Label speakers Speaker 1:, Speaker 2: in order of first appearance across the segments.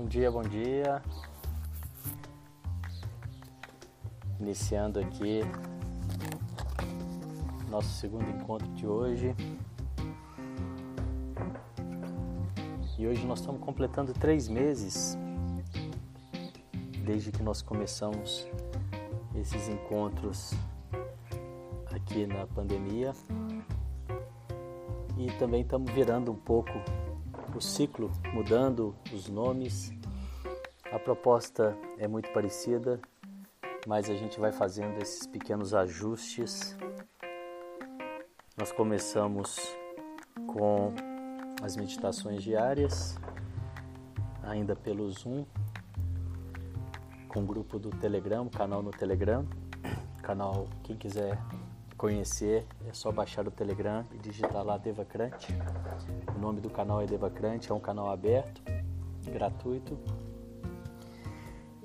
Speaker 1: Bom dia, bom dia. Iniciando aqui nosso segundo encontro de hoje. E hoje nós estamos completando três meses desde que nós começamos esses encontros aqui na pandemia. E também estamos virando um pouco o ciclo, mudando os nomes. A proposta é muito parecida, mas a gente vai fazendo esses pequenos ajustes. Nós começamos com as meditações diárias, ainda pelo Zoom, com o grupo do Telegram, canal no Telegram. Canal, quem quiser conhecer, é só baixar o Telegram e digitar lá Devacrante. O nome do canal é Devacrante, é um canal aberto, gratuito.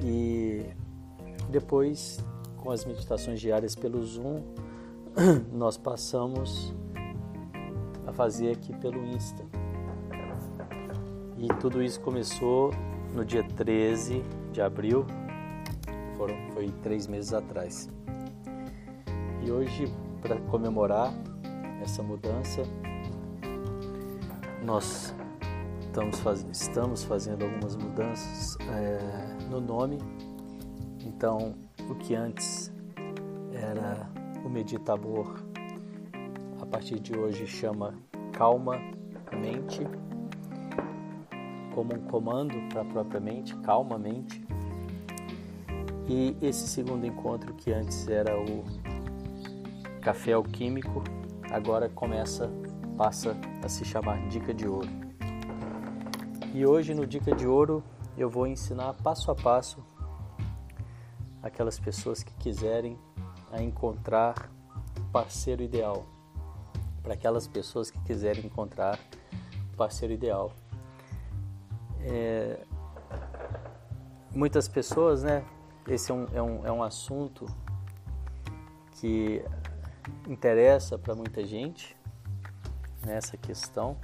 Speaker 1: E depois, com as meditações diárias pelo Zoom, nós passamos a fazer aqui pelo Insta. E tudo isso começou no dia 13 de abril, foram, foi três meses atrás. E hoje para comemorar essa mudança, nós estamos, faz, estamos fazendo algumas mudanças é, no nome. Então, o que antes era o Meditabor, a partir de hoje chama Calma Mente, como um comando para a própria mente, calmamente. E esse segundo encontro, que antes era o café alquímico agora começa, passa a se chamar Dica de Ouro. E hoje no Dica de Ouro eu vou ensinar passo a passo aquelas pessoas que quiserem a encontrar parceiro ideal. Para aquelas pessoas que quiserem encontrar parceiro ideal. É, muitas pessoas, né? Esse é um, é um, é um assunto que interessa para muita gente nessa questão.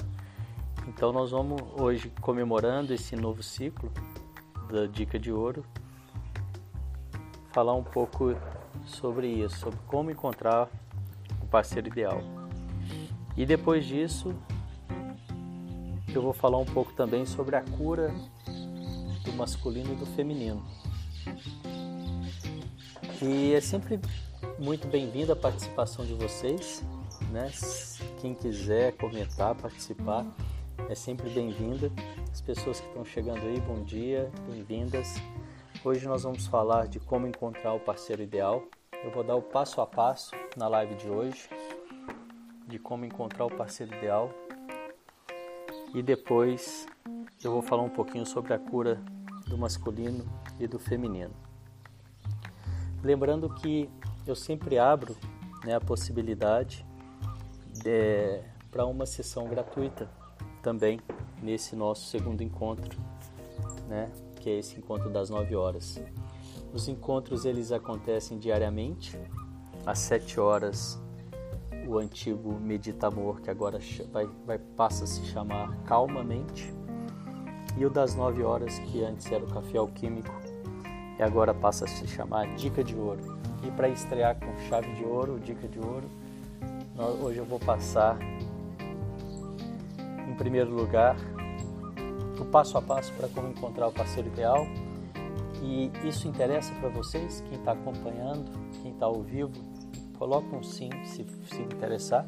Speaker 1: Então nós vamos hoje comemorando esse novo ciclo da dica de ouro, falar um pouco sobre isso, sobre como encontrar o parceiro ideal. E depois disso, eu vou falar um pouco também sobre a cura do masculino e do feminino. E é sempre muito bem-vinda a participação de vocês, né? Quem quiser comentar, participar, é sempre bem-vinda. As pessoas que estão chegando aí, bom dia, bem-vindas. Hoje nós vamos falar de como encontrar o parceiro ideal. Eu vou dar o passo a passo na live de hoje de como encontrar o parceiro ideal. E depois eu vou falar um pouquinho sobre a cura do masculino e do feminino. Lembrando que eu sempre abro né, a possibilidade para uma sessão gratuita também nesse nosso segundo encontro, né, que é esse encontro das 9 horas. Os encontros eles acontecem diariamente, às 7 horas o antigo Medita Amor, que agora vai, vai, passa a se chamar Calmamente, e o das 9 horas, que antes era o Café Alquímico, e agora passa a se chamar Dica de Ouro. E para estrear com chave de ouro, dica de ouro, hoje eu vou passar, primeiro lugar, o passo a passo para como encontrar o parceiro ideal. E isso interessa para vocês, quem está acompanhando, quem está ao vivo, coloca um sim se, se interessar.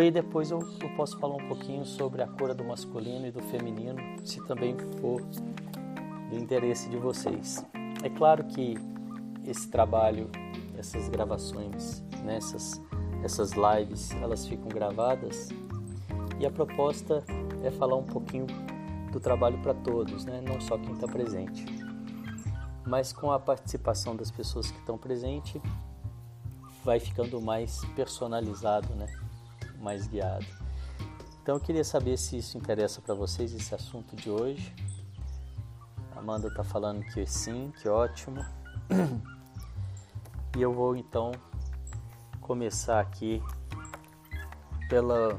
Speaker 1: E depois eu, eu posso falar um pouquinho sobre a cura do masculino e do feminino, se também for do interesse de vocês. É claro que esse trabalho, essas gravações, nessas né, essas lives, elas ficam gravadas e a proposta é falar um pouquinho do trabalho para todos, né? não só quem está presente. Mas com a participação das pessoas que estão presentes, vai ficando mais personalizado, né? mais guiado. Então eu queria saber se isso interessa para vocês, esse assunto de hoje. Amanda está falando que sim, que ótimo. E eu vou então começar aqui pela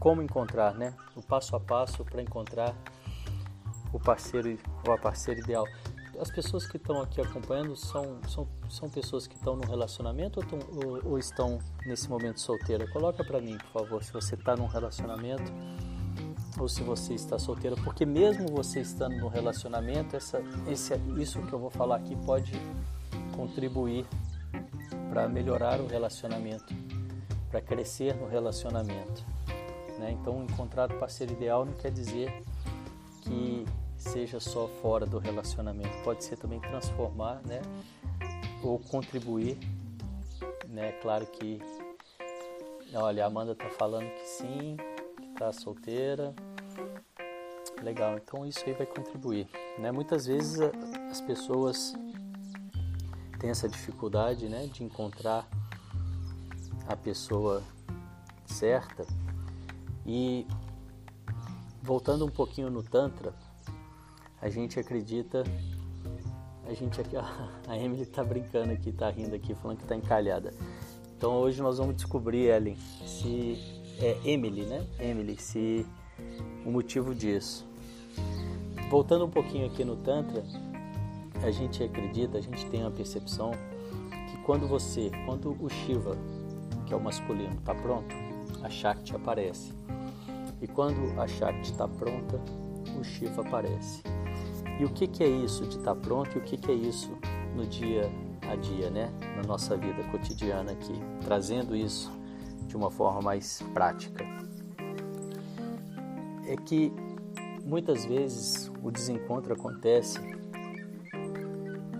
Speaker 1: como encontrar, né? O passo a passo para encontrar o parceiro ou a parceira ideal. As pessoas que estão aqui acompanhando são, são, são pessoas que estão no relacionamento ou, tão, ou, ou estão nesse momento solteira? Coloca para mim, por favor, se você está num relacionamento ou se você está solteira, porque mesmo você estando no relacionamento, essa, esse, isso que eu vou falar aqui pode contribuir para melhorar o relacionamento, para crescer no relacionamento. Né? Então, encontrar o parceiro ideal não quer dizer que seja só fora do relacionamento, pode ser também transformar, né? Ou contribuir, né? Claro que, olha, a Amanda tá falando que sim, que tá solteira, legal. Então isso aí vai contribuir, né? Muitas vezes as pessoas têm essa dificuldade, né, de encontrar a pessoa certa e voltando um pouquinho no Tantra, a gente acredita. A gente aqui, a Emily tá brincando aqui, tá rindo aqui, falando que tá encalhada. Então hoje nós vamos descobrir, Ellen, se é Emily, né? Emily, se o motivo disso. Voltando um pouquinho aqui no Tantra, a gente acredita, a gente tem a percepção que quando você, quando o Shiva, que é o masculino, está pronto, a Shakti aparece. E quando a Shakti está pronta, o Shiva aparece. E o que, que é isso de estar tá pronto e o que, que é isso no dia a dia, né? na nossa vida cotidiana aqui, trazendo isso de uma forma mais prática. É que muitas vezes o desencontro acontece.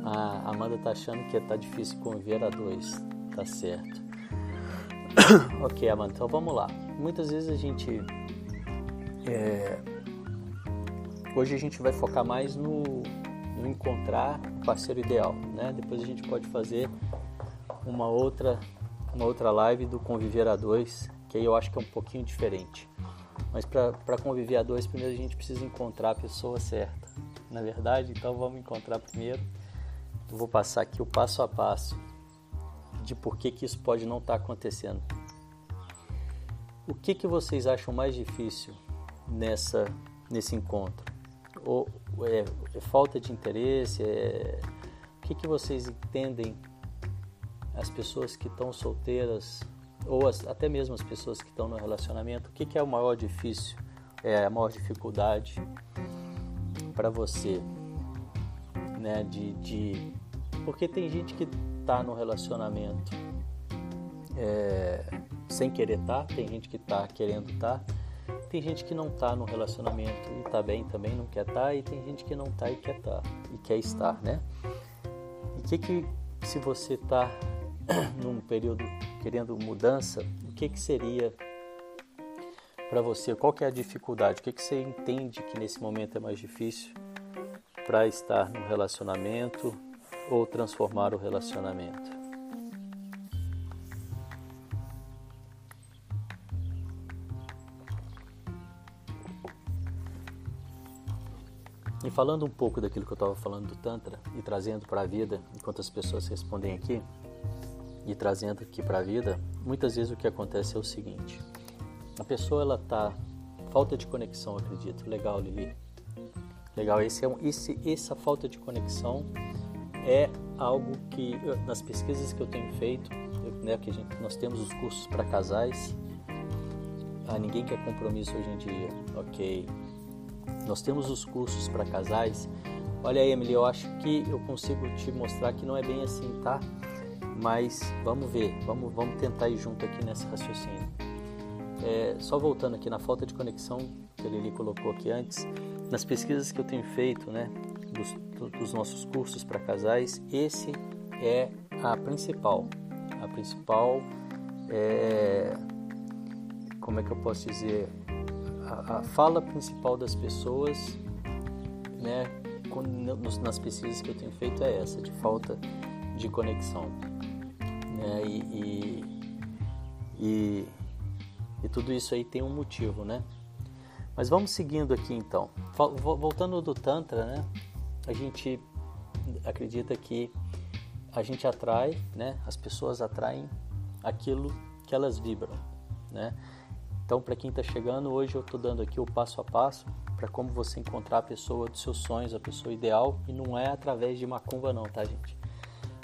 Speaker 1: A Amanda tá achando que tá difícil conviver a dois, tá certo. ok, Amanda, então vamos lá. Muitas vezes a gente é, hoje a gente vai focar mais no, no, encontrar o parceiro ideal, né? Depois a gente pode fazer uma outra uma outra live do conviver a dois, que aí eu acho que é um pouquinho diferente. Mas para conviver a dois, primeiro a gente precisa encontrar a pessoa certa. Na verdade, então vamos encontrar primeiro. Eu vou passar aqui o passo a passo de por que, que isso pode não estar tá acontecendo. O que, que vocês acham mais difícil nessa nesse encontro? Ou é, é falta de interesse? É, o que, que vocês entendem as pessoas que estão solteiras ou as, até mesmo as pessoas que estão no relacionamento? O que, que é o maior difícil? É a maior dificuldade para você, né? De, de porque tem gente que está no relacionamento é, sem querer estar, tá, tem gente que está querendo estar. Tá, tem gente que não está no relacionamento e está bem também, não quer tá, e tem gente que não está e quer tá, e quer estar, né? E que que, se você está num período querendo mudança, o que que seria para você? Qual que é a dificuldade? O que que você entende que nesse momento é mais difícil para estar no relacionamento ou transformar o relacionamento? E falando um pouco daquilo que eu estava falando do Tantra e trazendo para a vida, enquanto as pessoas respondem aqui, e trazendo aqui para a vida, muitas vezes o que acontece é o seguinte: a pessoa ela tá falta de conexão, acredito. Legal, Lili. Legal. Esse é um, esse, essa falta de conexão é algo que nas pesquisas que eu tenho feito, eu, né, que gente, nós temos os cursos para casais. Ah, ninguém quer compromisso hoje em dia, ok? Nós temos os cursos para casais. Olha aí, Emily, eu acho que eu consigo te mostrar que não é bem assim, tá? Mas vamos ver, vamos, vamos tentar ir junto aqui nesse raciocínio. É, só voltando aqui na falta de conexão que a Lili colocou aqui antes, nas pesquisas que eu tenho feito, né, dos, dos nossos cursos para casais, esse é a principal. A principal é, como é que eu posso dizer, a fala principal das pessoas, né, nas pesquisas que eu tenho feito é essa, de falta de conexão. Né, e, e, e, e tudo isso aí tem um motivo, né? Mas vamos seguindo aqui então. Voltando do Tantra, né? A gente acredita que a gente atrai, né? As pessoas atraem aquilo que elas vibram, né? Então, para quem está chegando, hoje eu estou dando aqui o passo a passo para como você encontrar a pessoa dos seus sonhos, a pessoa ideal, e não é através de macumba não, tá, gente?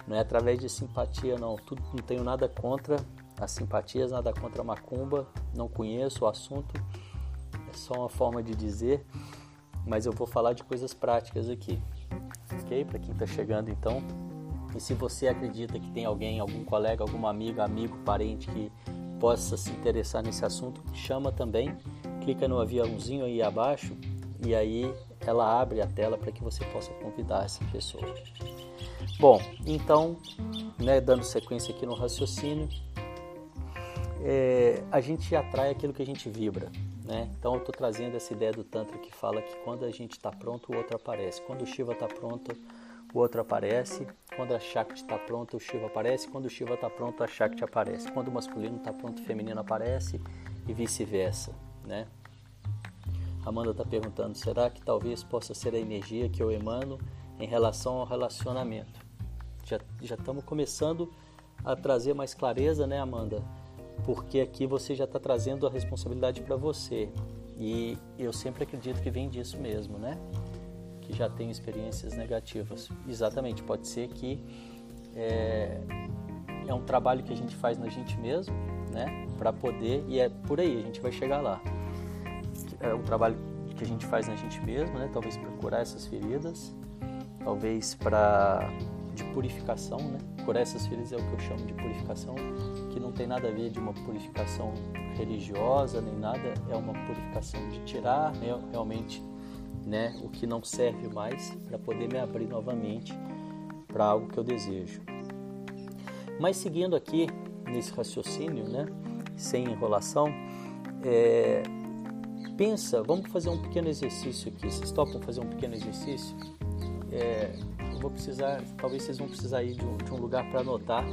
Speaker 1: Não é através de simpatia não. Tudo não tenho nada contra as simpatias, nada contra a macumba. Não conheço o assunto. É só uma forma de dizer, mas eu vou falar de coisas práticas aqui. OK? Para quem está chegando então, e se você acredita que tem alguém, algum colega, alguma amiga, amigo, parente que possa se interessar nesse assunto, chama também. Clica no aviãozinho aí abaixo e aí ela abre a tela para que você possa convidar essa pessoa. Bom, então, né, dando sequência aqui no raciocínio, é, a gente atrai aquilo que a gente vibra. Né? Então eu estou trazendo essa ideia do Tantra que fala que quando a gente está pronto, o outro aparece. Quando o Shiva está pronto, o outro aparece. Quando a Shakti está pronta, o Shiva aparece. Quando o Shiva está pronto, a Shakti aparece. Quando o masculino está pronto, o feminino aparece e vice-versa. Né? Amanda está perguntando: será que talvez possa ser a energia que eu emano em relação ao relacionamento? Já estamos começando a trazer mais clareza, né, Amanda? Porque aqui você já está trazendo a responsabilidade para você. E eu sempre acredito que vem disso mesmo, né? Que já tem experiências negativas. Exatamente, pode ser que é, é um trabalho que a gente faz na gente mesmo, né? Para poder, e é por aí, a gente vai chegar lá. É um trabalho que a gente faz na gente mesmo, né? Talvez para curar essas feridas, talvez para de purificação, né? Curar essas feridas é o que eu chamo de purificação, que não tem nada a ver de uma purificação religiosa nem nada, é uma purificação de tirar né, realmente né, o que não serve mais para poder me abrir novamente para algo que eu desejo. Mas seguindo aqui nesse raciocínio, né, sem enrolação, é, pensa, vamos fazer um pequeno exercício aqui. Vocês topam fazer um pequeno exercício? É, eu vou precisar, talvez vocês vão precisar ir de um, de um lugar para anotar,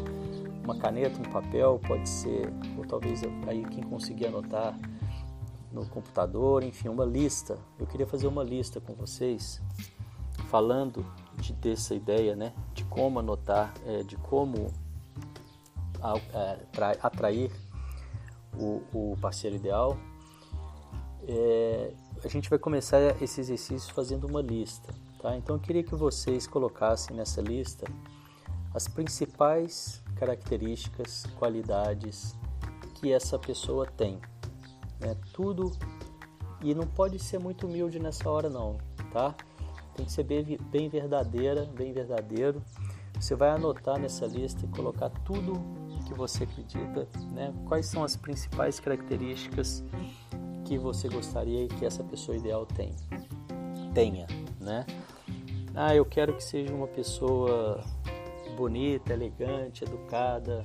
Speaker 1: uma caneta, um papel, pode ser, ou talvez aí quem conseguir anotar no computador, enfim, uma lista. Eu queria fazer uma lista com vocês falando de, dessa ideia, né, de como anotar, é, de como é, atrair o, o, parceiro ideal. É, a gente vai começar esse exercício fazendo uma lista, tá? Então eu queria que vocês colocassem nessa lista as principais características, qualidades que essa pessoa tem né? Tudo e não pode ser muito humilde nessa hora não, tá? Tem que ser bem, bem verdadeira, bem verdadeiro. Você vai anotar nessa lista e colocar tudo que você acredita, né? Quais são as principais características que você gostaria que essa pessoa ideal tenha, tenha, né? Ah, eu quero que seja uma pessoa bonita, elegante, educada,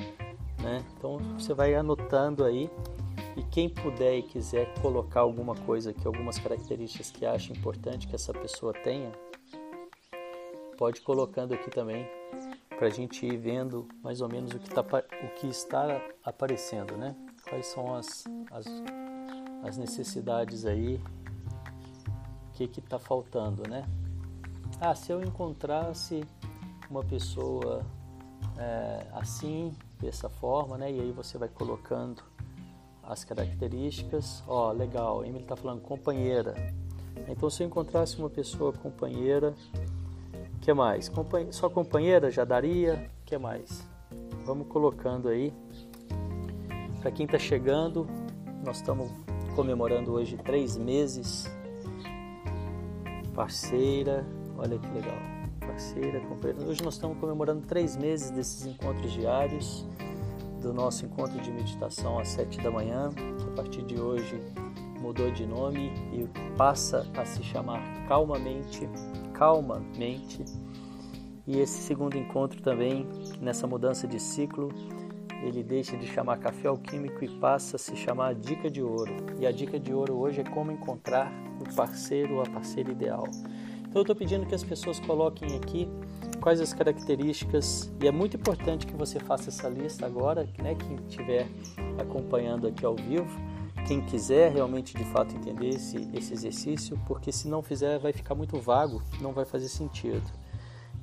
Speaker 1: né? Então você vai anotando aí e quem puder e quiser colocar alguma coisa aqui, algumas características que acha importante que essa pessoa tenha, pode colocando aqui também para a gente ir vendo mais ou menos o que, tá, o que está aparecendo, né? Quais são as, as, as necessidades aí, o que está faltando, né? Ah, se eu encontrasse uma pessoa é, assim, dessa forma, né? E aí você vai colocando as características. Ó, legal, Emily está falando companheira. Então, se eu encontrasse uma pessoa companheira, que mais? Companhe... Só companheira já daria? que mais? Vamos colocando aí. Para quem está chegando, nós estamos comemorando hoje três meses. Parceira, olha que legal. Parceira, companheira. Hoje nós estamos comemorando três meses desses encontros diários do nosso encontro de meditação às 7 da manhã, que a partir de hoje mudou de nome e passa a se chamar Calmamente, Calmamente. E esse segundo encontro também, nessa mudança de ciclo, ele deixa de chamar café alquímico e passa a se chamar dica de ouro. E a dica de ouro hoje é como encontrar o parceiro ou a parceira ideal. Então eu estou pedindo que as pessoas coloquem aqui quais as características, e é muito importante que você faça essa lista agora, né, quem estiver acompanhando aqui ao vivo, quem quiser realmente de fato entender esse, esse exercício, porque se não fizer vai ficar muito vago, não vai fazer sentido.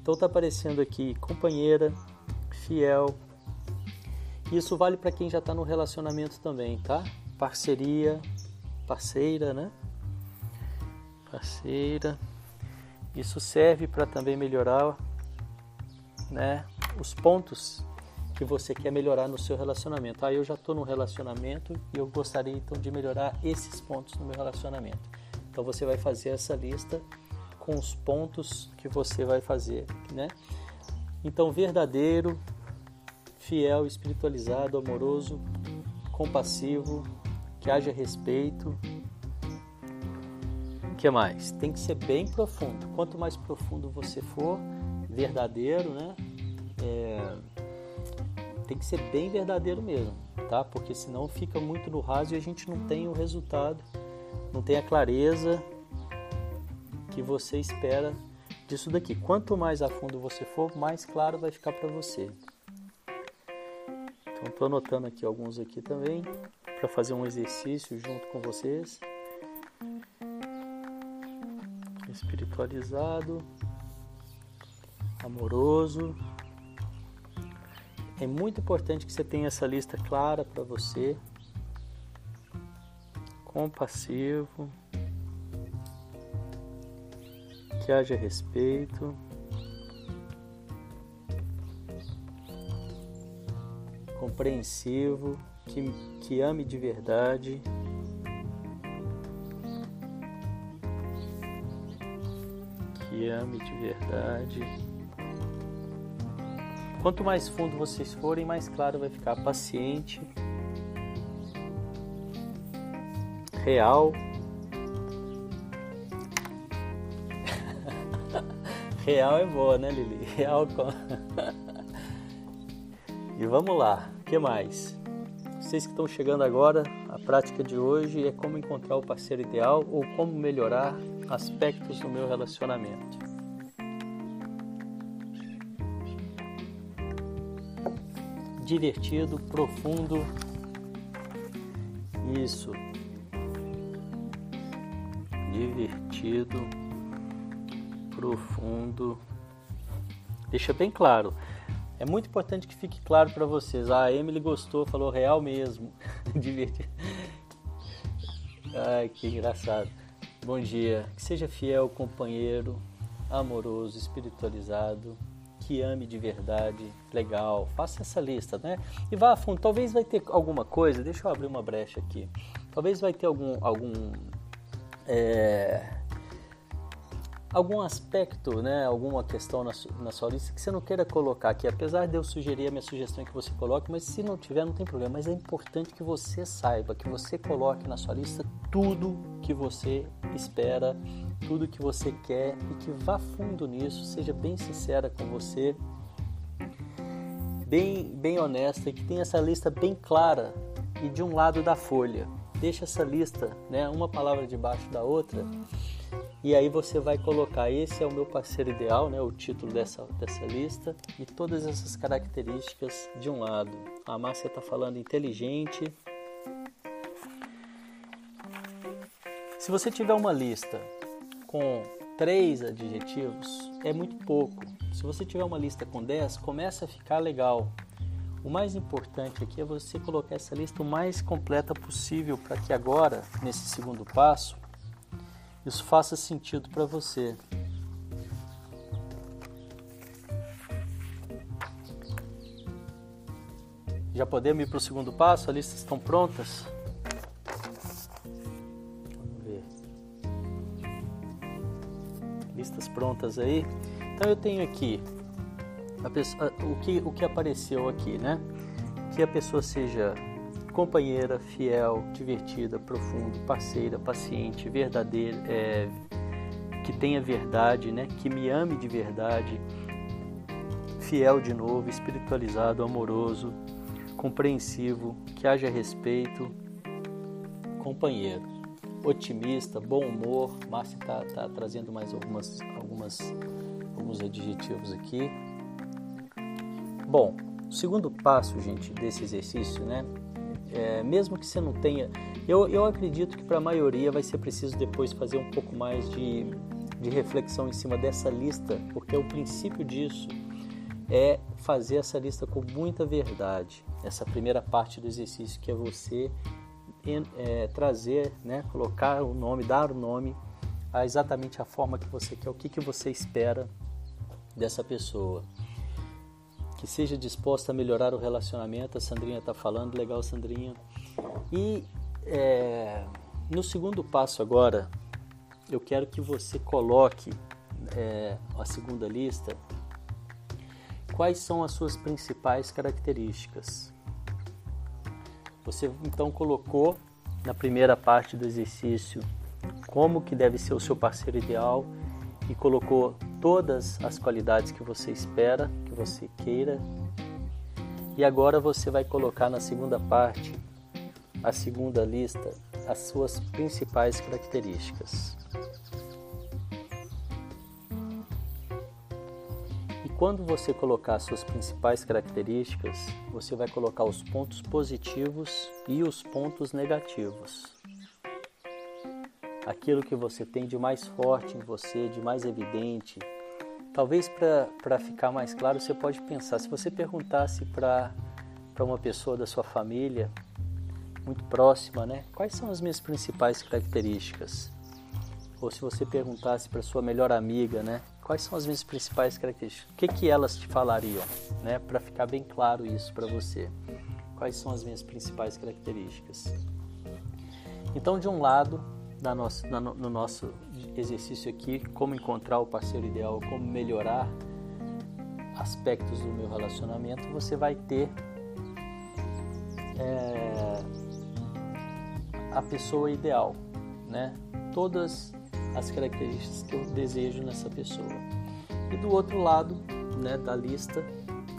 Speaker 1: Então está aparecendo aqui companheira, fiel. Isso vale para quem já está no relacionamento também, tá? parceria, parceira, né? Parceira. Isso serve para também melhorar, né, os pontos que você quer melhorar no seu relacionamento. Ah, eu já estou no relacionamento e eu gostaria então de melhorar esses pontos no meu relacionamento. Então você vai fazer essa lista com os pontos que você vai fazer, né? Então verdadeiro, fiel, espiritualizado, amoroso, compassivo, que haja respeito. O que mais? Tem que ser bem profundo. Quanto mais profundo você for, verdadeiro, né? É, tem que ser bem verdadeiro mesmo, tá? Porque senão fica muito no raso e a gente não tem o resultado, não tem a clareza que você espera disso daqui. Quanto mais a fundo você for, mais claro vai ficar para você. Então estou anotando aqui alguns aqui também para fazer um exercício junto com vocês. Espiritualizado, amoroso, é muito importante que você tenha essa lista clara para você. Compassivo. Que haja respeito. Compreensivo. Que, que ame de verdade. Que ame de verdade. Quanto mais fundo vocês forem, mais claro vai ficar. Paciente, real. real é boa, né, Lili? Real e vamos lá, o que mais? Vocês que estão chegando agora, a prática de hoje é como encontrar o parceiro ideal ou como melhorar aspectos do meu relacionamento. Divertido, profundo. Isso. Divertido, profundo. Deixa bem claro. É muito importante que fique claro para vocês. Ah, a Emily gostou, falou real mesmo. Divertido. Ai, que engraçado. Bom dia. Que seja fiel, companheiro, amoroso, espiritualizado que ame de verdade, legal, faça essa lista, né? E vá a fundo, talvez vai ter alguma coisa, deixa eu abrir uma brecha aqui, talvez vai ter algum, algum é, algum aspecto, né, alguma questão na, na sua lista que você não queira colocar aqui, apesar de eu sugerir a minha sugestão é que você coloque, mas se não tiver não tem problema, mas é importante que você saiba, que você coloque na sua lista tudo que você espera, tudo que você quer e que vá fundo nisso, seja bem sincera com você, bem, bem honesta e que tenha essa lista bem clara e de um lado da folha. Deixa essa lista, né, uma palavra debaixo da outra e aí você vai colocar esse é o meu parceiro ideal, né, o título dessa, dessa lista, e todas essas características de um lado. A Márcia está falando inteligente. Se você tiver uma lista com três adjetivos, é muito pouco. Se você tiver uma lista com dez, começa a ficar legal. O mais importante aqui é você colocar essa lista o mais completa possível para que agora, nesse segundo passo, isso faça sentido para você. Já podemos ir para o segundo passo? As listas estão prontas? Prontas aí. Então eu tenho aqui pessoa, o, que, o que apareceu aqui, né? Que a pessoa seja companheira, fiel, divertida, profunda, parceira, paciente, verdadeira, é, que tenha verdade, né? que me ame de verdade, fiel de novo, espiritualizado, amoroso, compreensivo, que haja respeito, companheiro, otimista, bom humor. Márcia está tá trazendo mais algumas, algumas, alguns adjetivos aqui. Bom, o segundo passo, gente, desse exercício, né, é, mesmo que você não tenha. Eu, eu acredito que para a maioria vai ser preciso depois fazer um pouco mais de, de reflexão em cima dessa lista, porque o princípio disso é fazer essa lista com muita verdade. Essa primeira parte do exercício que é você é, trazer, né, colocar o nome, dar o nome a exatamente a forma que você quer, o que, que você espera dessa pessoa. Que seja disposta a melhorar o relacionamento, a Sandrinha está falando, legal Sandrinha. E é, no segundo passo agora, eu quero que você coloque é, a segunda lista, quais são as suas principais características. Você então colocou na primeira parte do exercício como que deve ser o seu parceiro ideal e colocou todas as qualidades que você espera, que você queira. E agora você vai colocar na segunda parte, a segunda lista, as suas principais características. quando você colocar suas principais características, você vai colocar os pontos positivos e os pontos negativos. Aquilo que você tem de mais forte em você, de mais evidente. Talvez para ficar mais claro, você pode pensar: se você perguntasse para uma pessoa da sua família, muito próxima, né? Quais são as minhas principais características? Ou se você perguntasse para sua melhor amiga, né? Quais são as minhas principais características? O que, que elas te falariam, né? Para ficar bem claro isso para você. Quais são as minhas principais características? Então, de um lado, na nosso, na, no nosso exercício aqui, como encontrar o parceiro ideal, como melhorar aspectos do meu relacionamento, você vai ter é, a pessoa ideal, né? Todas as características que eu desejo nessa pessoa. E do outro lado né, da lista,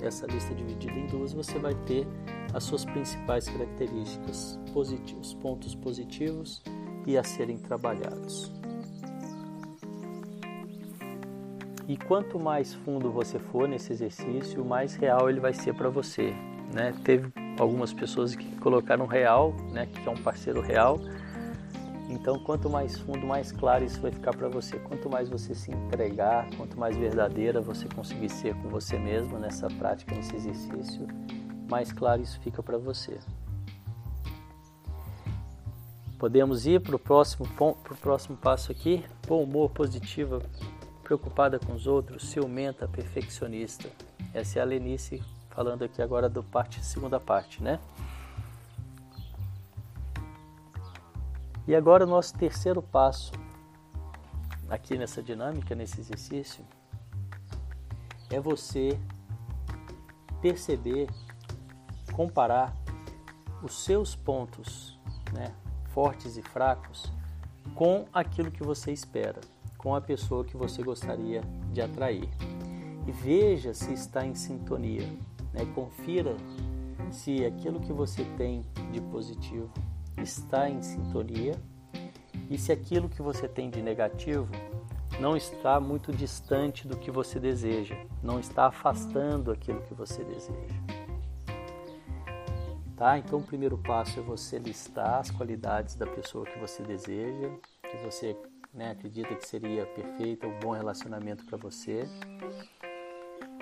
Speaker 1: essa lista dividida em duas, você vai ter as suas principais características, positivos, pontos positivos e a serem trabalhados. E quanto mais fundo você for nesse exercício, mais real ele vai ser para você. Né? Teve algumas pessoas que colocaram real, né, que é um parceiro real, então, quanto mais fundo, mais claro isso vai ficar para você. Quanto mais você se entregar, quanto mais verdadeira você conseguir ser com você mesmo nessa prática, nesse exercício, mais claro isso fica para você. Podemos ir para o próximo, pro próximo passo aqui. Bom humor, positiva, preocupada com os outros, ciumenta, perfeccionista. Essa é a Lenice falando aqui agora do parte, segunda parte, né? E agora o nosso terceiro passo aqui nessa dinâmica, nesse exercício, é você perceber, comparar os seus pontos né, fortes e fracos com aquilo que você espera, com a pessoa que você gostaria de atrair. E veja se está em sintonia. Né? Confira se aquilo que você tem de positivo está em sintonia e se aquilo que você tem de negativo não está muito distante do que você deseja, não está afastando aquilo que você deseja. Tá? Então, o primeiro passo é você listar as qualidades da pessoa que você deseja, que você né, acredita que seria perfeita, um bom relacionamento para você.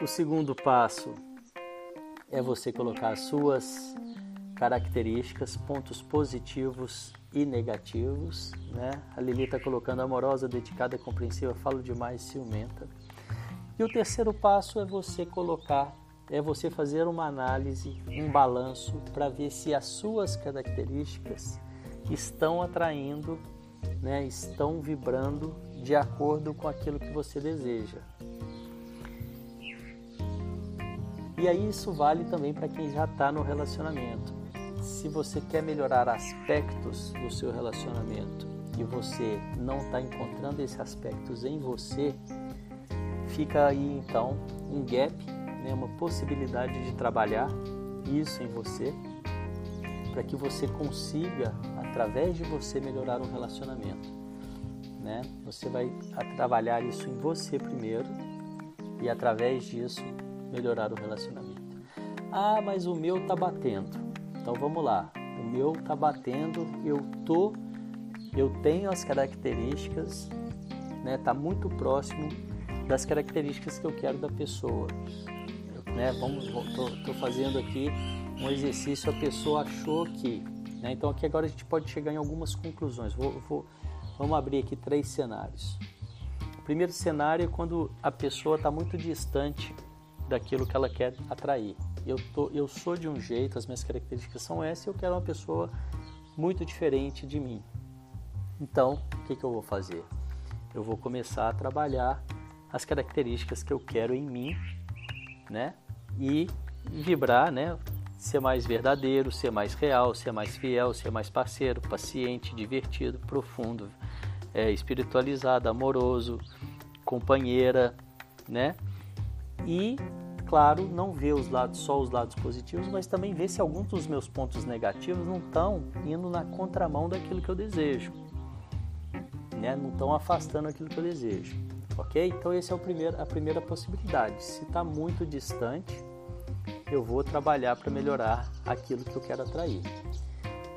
Speaker 1: O segundo passo é você colocar as suas características, pontos positivos e negativos. Né? A Lili está colocando amorosa, dedicada, compreensiva, falo demais, ciumenta. E o terceiro passo é você colocar, é você fazer uma análise, um balanço para ver se as suas características estão atraindo, né, estão vibrando de acordo com aquilo que você deseja. E aí isso vale também para quem já está no relacionamento se você quer melhorar aspectos do seu relacionamento e você não está encontrando esses aspectos em você, fica aí então um gap, né, uma possibilidade de trabalhar isso em você, para que você consiga, através de você, melhorar um relacionamento. Né? Você vai trabalhar isso em você primeiro e, através disso, melhorar o relacionamento. Ah, mas o meu está batendo. Então vamos lá. O meu tá batendo, eu tô, eu tenho as características, né? Tá muito próximo das características que eu quero da pessoa. Né? Vamos, tô, tô fazendo aqui um exercício. A pessoa achou que Né? Então aqui agora a gente pode chegar em algumas conclusões. Vou, vou, vamos abrir aqui três cenários. O primeiro cenário é quando a pessoa está muito distante daquilo que ela quer atrair. Eu, tô, eu sou de um jeito, as minhas características são essas eu quero uma pessoa muito diferente de mim. Então, o que, que eu vou fazer? Eu vou começar a trabalhar as características que eu quero em mim, né? E vibrar, né? Ser mais verdadeiro, ser mais real, ser mais fiel, ser mais parceiro, paciente, divertido, profundo, é, espiritualizado, amoroso, companheira, né? E claro, não ver os lados, só os lados positivos, mas também ver se alguns dos meus pontos negativos não estão indo na contramão daquilo que eu desejo né? não estão afastando aquilo que eu desejo. Ok? Então, essa é o primeiro, a primeira possibilidade. Se está muito distante, eu vou trabalhar para melhorar aquilo que eu quero atrair.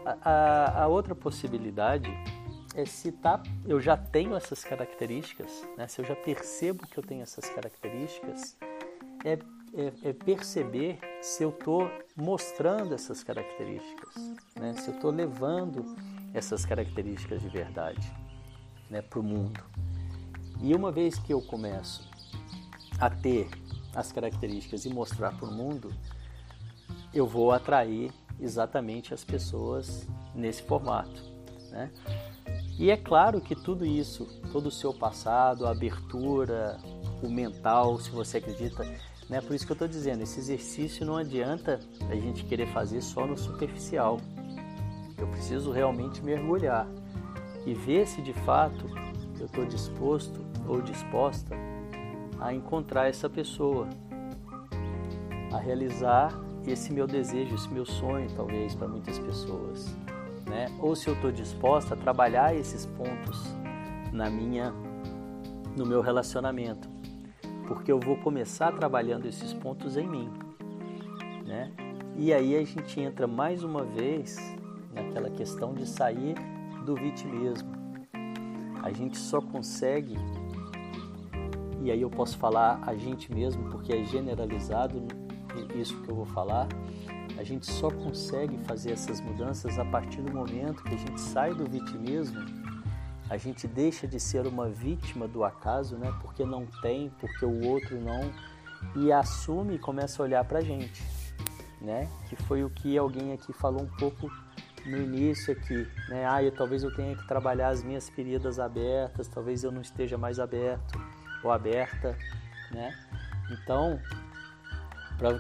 Speaker 1: A, a, a, outra possibilidade é se tá, eu já tenho essas características, né? se eu já percebo que eu tenho essas características, é, é, é perceber se eu estou mostrando essas características, né? se eu estou levando essas características de verdade né, para o mundo. E uma vez que eu começo a ter as características e mostrar para o mundo, eu vou atrair exatamente as pessoas nesse formato. Né? E é claro que tudo isso, todo o seu passado, a abertura, o mental, se você acredita, né? Por isso que eu estou dizendo, esse exercício não adianta a gente querer fazer só no superficial. Eu preciso realmente mergulhar e ver se de fato eu estou disposto ou disposta a encontrar essa pessoa, a realizar esse meu desejo, esse meu sonho, talvez para muitas pessoas, né? Ou se eu estou disposta a trabalhar esses pontos na minha, no meu relacionamento, porque eu vou começar trabalhando esses pontos em mim, né? E aí a gente entra mais uma vez naquela questão de sair do vitimismo. A gente só consegue, e aí eu posso falar a gente mesmo, porque é generalizado isso que eu vou falar, a gente só consegue fazer essas mudanças a partir do momento que a gente sai do vitimismo, a gente deixa de ser uma vítima do acaso, né? Porque não tem, porque o outro não, e assume e começa a olhar para a gente, né? Que foi o que alguém aqui falou um pouco no início aqui, né? Ah, eu, talvez eu tenha que trabalhar as minhas feridas abertas, talvez eu não esteja mais aberto ou aberta, né? Então, pra,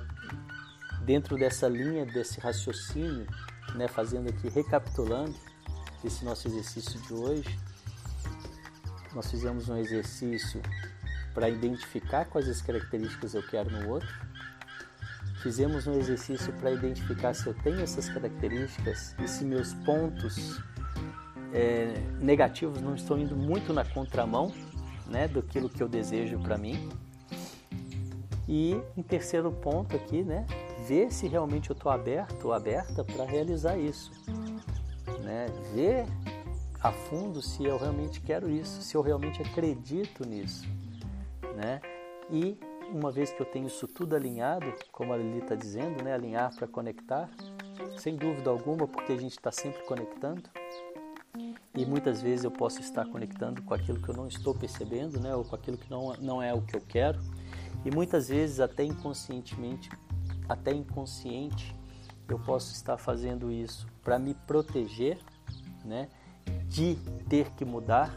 Speaker 1: dentro dessa linha, desse raciocínio, né, fazendo aqui, recapitulando esse nosso exercício de hoje, nós fizemos um exercício para identificar quais as características eu quero no outro, Fizemos um exercício para identificar se eu tenho essas características e se meus pontos é, negativos não estão indo muito na contramão né, do que eu desejo para mim. E em terceiro ponto aqui, né, ver se realmente eu estou aberto ou aberta para realizar isso. Né? Ver a fundo se eu realmente quero isso, se eu realmente acredito nisso. Né? E uma vez que eu tenho isso tudo alinhado, como a Lili está dizendo, né, alinhar para conectar, sem dúvida alguma, porque a gente está sempre conectando. E muitas vezes eu posso estar conectando com aquilo que eu não estou percebendo, né, ou com aquilo que não, não é o que eu quero. E muitas vezes, até inconscientemente, até inconsciente, eu posso estar fazendo isso para me proteger, né, de ter que mudar.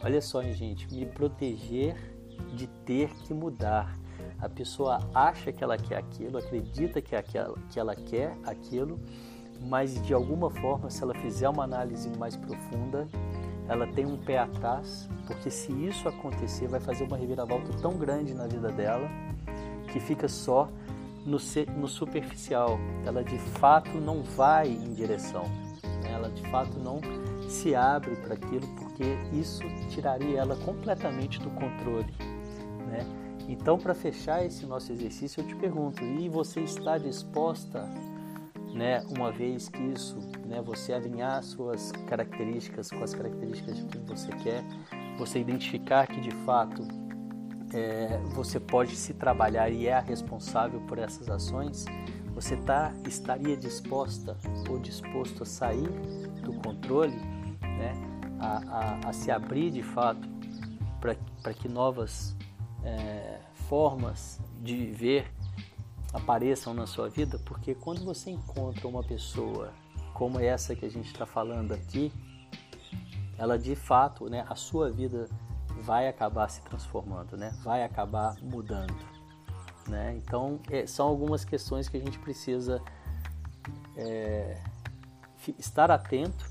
Speaker 1: Olha só, gente, me proteger de ter que mudar. A pessoa acha que ela quer aquilo, acredita que, aquela, que ela quer aquilo, mas de alguma forma, se ela fizer uma análise mais profunda, ela tem um pé atrás, porque se isso acontecer, vai fazer uma reviravolta tão grande na vida dela que fica só no, no superficial. Ela de fato não vai em direção, né? ela de fato não se abre para aquilo, porque isso tiraria ela completamente do controle. Né? Então, para fechar esse nosso exercício, eu te pergunto: e você está disposta, né, uma vez que isso, né, você alinhar suas características com as características de quem você quer, você identificar que de fato é, você pode se trabalhar e é a responsável por essas ações, Você tá, estaria disposta ou disposto a sair do controle, né? a, a, a se abrir de fato para que novas é, formas de viver apareçam na sua vida? Porque quando você encontra uma pessoa como essa que a gente está falando aqui, ela de fato, né, a sua vida vai acabar se transformando, né? vai acabar mudando. Né? Então, é, são algumas questões que a gente precisa é, estar atento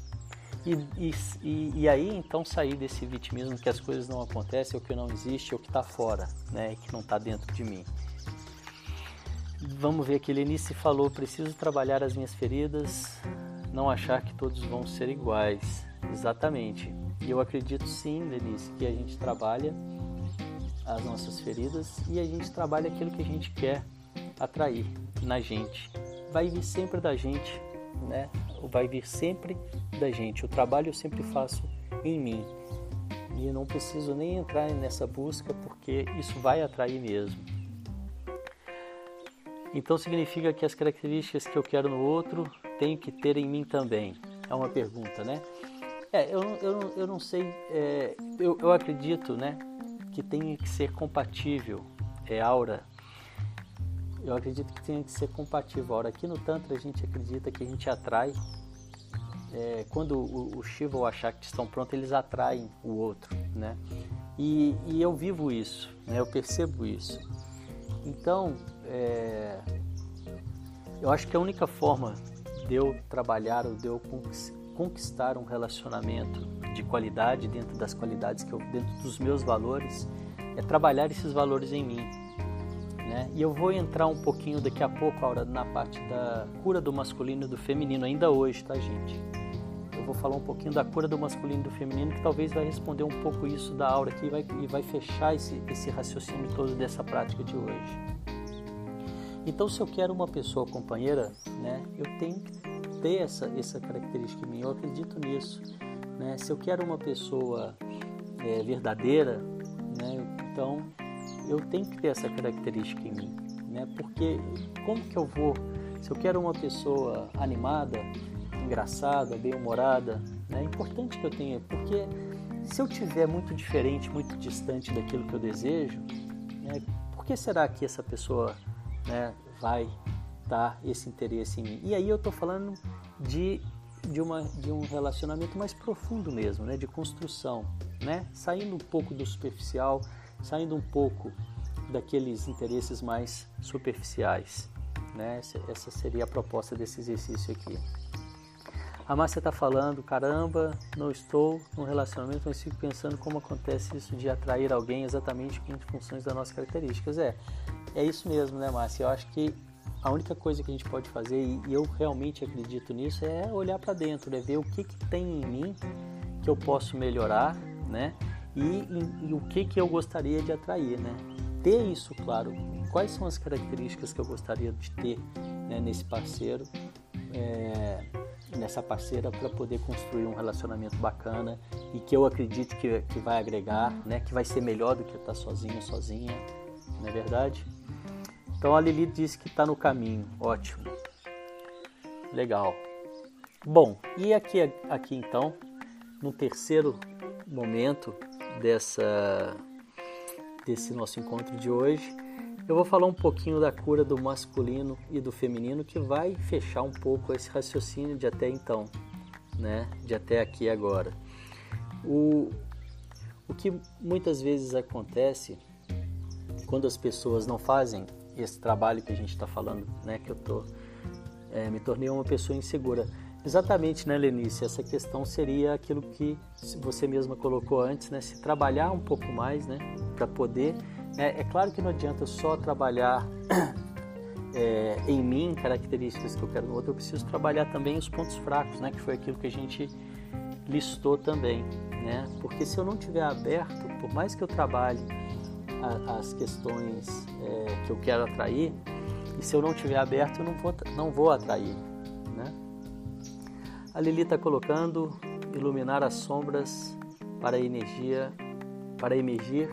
Speaker 1: e, e, e, aí então sair desse vitimismo que as coisas não acontecem, ou que não existe, ou que está fora, né? que não está dentro de mim. Vamos ver aqui, Lenice falou: preciso trabalhar as minhas feridas, não achar que todos vão ser iguais. Exatamente. E eu acredito sim, Denise, que a gente trabalha as nossas feridas e a gente trabalha aquilo que a gente quer atrair na gente. Vai vir sempre da gente, né? Vai vir sempre da gente. O trabalho eu sempre faço em mim. E não preciso nem entrar nessa busca porque isso vai atrair mesmo. Então significa que as características que eu quero no outro tenho que ter em mim também. É uma pergunta, né? É, eu, eu, eu não sei, é, eu, eu acredito, né, que tem que ser compatível, é aura. Eu acredito que tem que ser compatível. Aura, aqui no Tantra a gente acredita que a gente atrai. É, quando o, o Shiva ou a Shakti estão prontos, eles atraem o outro, né? E, e eu vivo isso, né? Eu percebo isso. Então, é, eu acho que a única forma de eu trabalhar ou de eu conquistar um relacionamento de qualidade dentro das qualidades que eu dentro dos meus valores é trabalhar esses valores em mim né? e eu vou entrar um pouquinho daqui a pouco Aura, na parte da cura do masculino e do feminino ainda hoje tá gente eu vou falar um pouquinho da cura do masculino e do feminino que talvez vai responder um pouco isso da aura aqui e vai, e vai fechar esse, esse raciocínio todo dessa prática de hoje então se eu quero uma pessoa companheira né eu tenho que ter essa, essa característica em mim, eu acredito nisso. Né? Se eu quero uma pessoa é, verdadeira, né? então eu tenho que ter essa característica em mim. Né? Porque como que eu vou, se eu quero uma pessoa animada, engraçada, bem-humorada, né? é importante que eu tenha, porque se eu tiver muito diferente, muito distante daquilo que eu desejo, né? por que será que essa pessoa né, vai despertar esse interesse em mim. E aí eu estou falando de, de, uma, de um relacionamento mais profundo mesmo, né? de construção, né? saindo um pouco do superficial, saindo um pouco daqueles interesses mais superficiais. Né? Essa seria a proposta desse exercício aqui. A Márcia está falando, caramba, não estou num relacionamento, mas fico pensando como acontece isso de atrair alguém exatamente em funções das nossas características. É, é isso mesmo, né, Márcia? Eu acho que a única coisa que a gente pode fazer, e eu realmente acredito nisso, é olhar para dentro, é ver o que, que tem em mim que eu posso melhorar, né? E, e, e, o que, que eu gostaria de atrair, né? Ter isso claro, quais são as características que eu gostaria de ter né, nesse parceiro, é, nessa parceira para poder construir um relacionamento bacana e que eu acredito que, que vai agregar, né? Que vai ser melhor do que estar sozinho, sozinha, não é verdade? Então a Lili disse que está no caminho. Ótimo. Legal. Bom, e aqui, aqui então, no terceiro momento dessa, desse nosso encontro de hoje, eu vou falar um pouquinho da cura do masculino e do feminino que vai fechar um pouco esse raciocínio de até então, né? De até aqui agora. O, o que muitas vezes acontece quando as pessoas não fazem esse trabalho que a gente está falando, né, que eu tô é, me tornei uma pessoa insegura. Exatamente, né, Lenice? Essa questão seria aquilo que você mesma colocou antes, né? Se trabalhar um pouco mais, né, para poder. É, é, claro que não adianta só trabalhar é, em mim características que eu quero no outro. Eu preciso trabalhar também os pontos fracos, né? Que foi aquilo que a gente listou também, né? Porque se eu não tiver aberto, por mais que eu trabalhe a, as questões é, que eu quero atrair, e se eu não tiver aberto, eu não vou, não vou atrair. Né? A Lili está colocando iluminar as sombras para energia, para emergir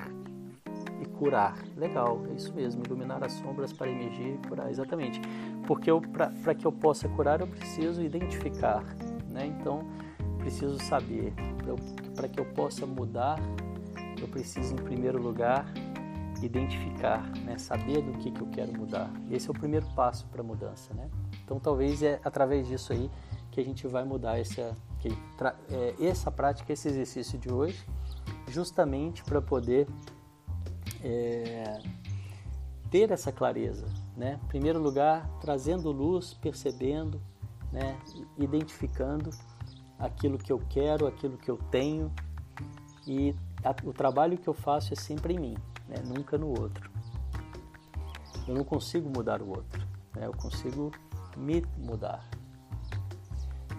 Speaker 1: e curar. Legal, é isso mesmo, iluminar as sombras para emergir e curar, exatamente. Porque para que eu possa curar, eu preciso identificar, né? Então, preciso saber. Para que eu possa mudar, eu preciso, em primeiro lugar, identificar, né? saber do que, que eu quero mudar. Esse é o primeiro passo para a mudança. Né? Então, talvez é através disso aí que a gente vai mudar essa, que, é, essa prática, esse exercício de hoje, justamente para poder é, ter essa clareza. Né? Em primeiro lugar, trazendo luz, percebendo, né? identificando aquilo que eu quero, aquilo que eu tenho e a, o trabalho que eu faço é sempre em mim, né? nunca no outro. Eu não consigo mudar o outro, né? eu consigo me mudar.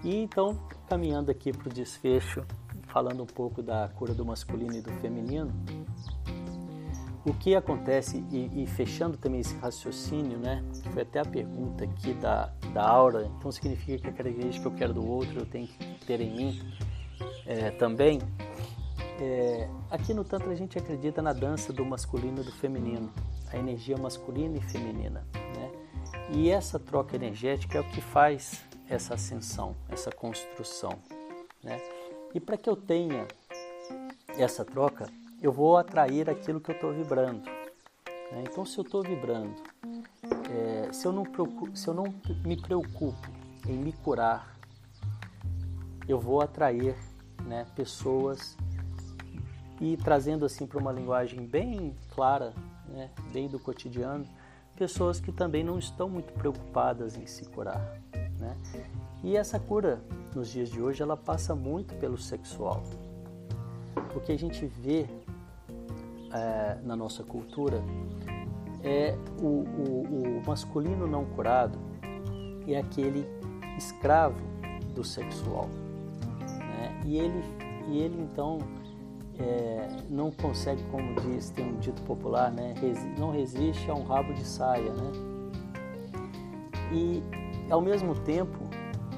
Speaker 1: E então, caminhando aqui para o desfecho, falando um pouco da cura do masculino e do feminino, o que acontece, e, e, fechando também esse raciocínio, né, foi até a pergunta aqui da, da aura, então significa que a característica que eu quero do outro eu tenho que ter em mim é, também. É, aqui no Tantra a gente acredita na dança do masculino e do feminino, a energia masculina e feminina. Né? E essa troca energética é o que faz essa ascensão, essa construção. Né? E para que eu tenha essa troca, eu vou atrair aquilo que eu estou vibrando. Né? Então, se eu estou vibrando, é, se, eu não preocupo, se eu não me preocupo em me curar, eu vou atrair né, pessoas e trazendo assim para uma linguagem bem clara, né, bem do cotidiano, pessoas que também não estão muito preocupadas em se curar. Né? E essa cura, nos dias de hoje, ela passa muito pelo sexual. O que a gente vê é, na nossa cultura é o, o, o masculino não curado é aquele escravo do sexual. Né? E, ele, e ele então é, não consegue, como diz, tem um dito popular, né? não resiste a um rabo de saia. Né? E ao mesmo tempo,